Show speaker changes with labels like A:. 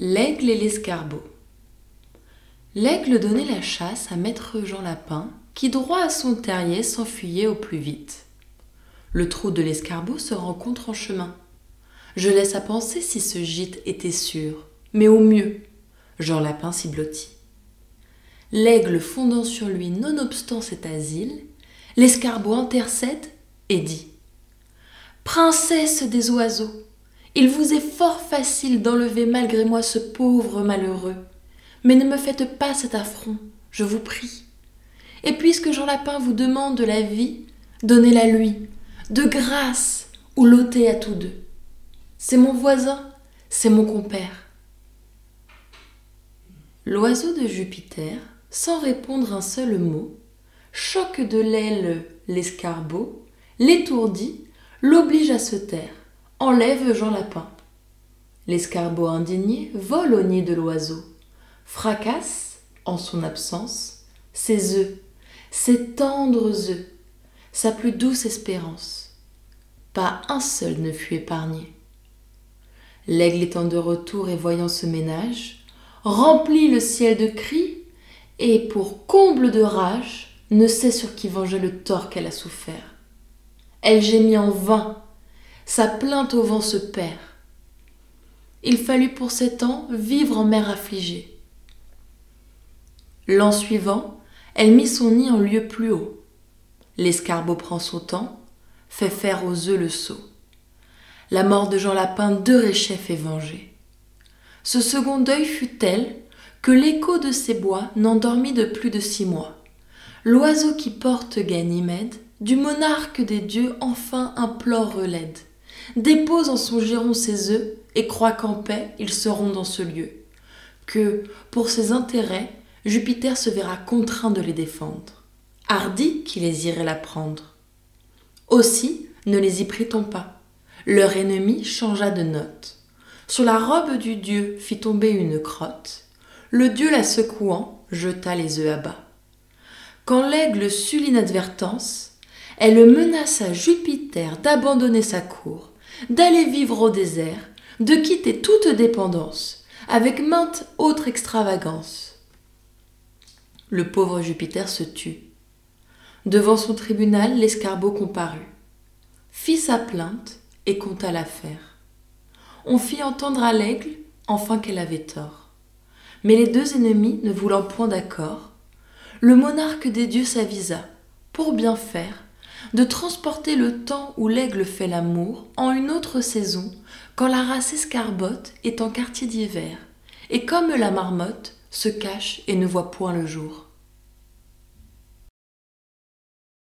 A: L'aigle et l'escarbot. L'aigle donnait la chasse à maître Jean Lapin, qui droit à son terrier s'enfuyait au plus vite. Le trou de l'escarbot se rencontre en chemin. Je laisse à penser si ce gîte était sûr, mais au mieux, Jean Lapin s'y blottit. L'aigle fondant sur lui nonobstant cet asile, l'escarbot intercède et dit Princesse des oiseaux, il vous est fort facile d'enlever malgré moi ce pauvre malheureux. Mais ne me faites pas cet affront, je vous prie. Et puisque Jean Lapin vous demande la vie, donnez-la lui, de grâce, ou l'ôtez à tous deux. C'est mon voisin, c'est mon compère. L'oiseau de Jupiter, sans répondre un seul mot, choque de l'aile l'escarbot, l'étourdit, l'oblige à se taire enlève Jean Lapin. L'escarbot indigné vole au nid de l'oiseau, fracasse, en son absence, ses œufs, ses tendres œufs, sa plus douce espérance. Pas un seul ne fut épargné. L'aigle étant de retour et voyant ce ménage, remplit le ciel de cris et, pour comble de rage, ne sait sur qui venger le tort qu'elle a souffert. Elle gémit en vain sa plainte au vent se perd. Il fallut pour sept ans vivre en mer affligée. L'an suivant, elle mit son nid en lieu plus haut. L'escarbot prend son temps, fait faire aux œufs le saut. La mort de Jean Lapin de Réchef est vengée. Ce second deuil fut tel que l'écho de ces bois n'endormit de plus de six mois. L'oiseau qui porte Ganymède, du monarque des dieux, enfin implore relède dépose en son giron ses œufs et croit qu'en paix ils seront dans ce lieu, que, pour ses intérêts, Jupiter se verra contraint de les défendre. Hardi qui les irait la prendre. Aussi ne les y prit-on pas. Leur ennemi changea de note. Sur la robe du dieu fit tomber une crotte. Le dieu la secouant jeta les œufs à bas. Quand l'aigle sut l'inadvertance, elle menaça Jupiter d'abandonner sa cour d'aller vivre au désert, de quitter toute dépendance, avec mainte autre extravagance. Le pauvre Jupiter se tut. Devant son tribunal, l'escarbot comparut, fit sa plainte et conta l'affaire. On fit entendre à l'aigle enfin qu'elle avait tort. Mais les deux ennemis ne voulant point d'accord, le monarque des dieux s'avisa, pour bien faire, de transporter le temps où l'aigle fait l'amour en une autre saison, quand la race escarbotte est en quartier d'hiver, et comme la marmotte se cache et ne voit point le jour.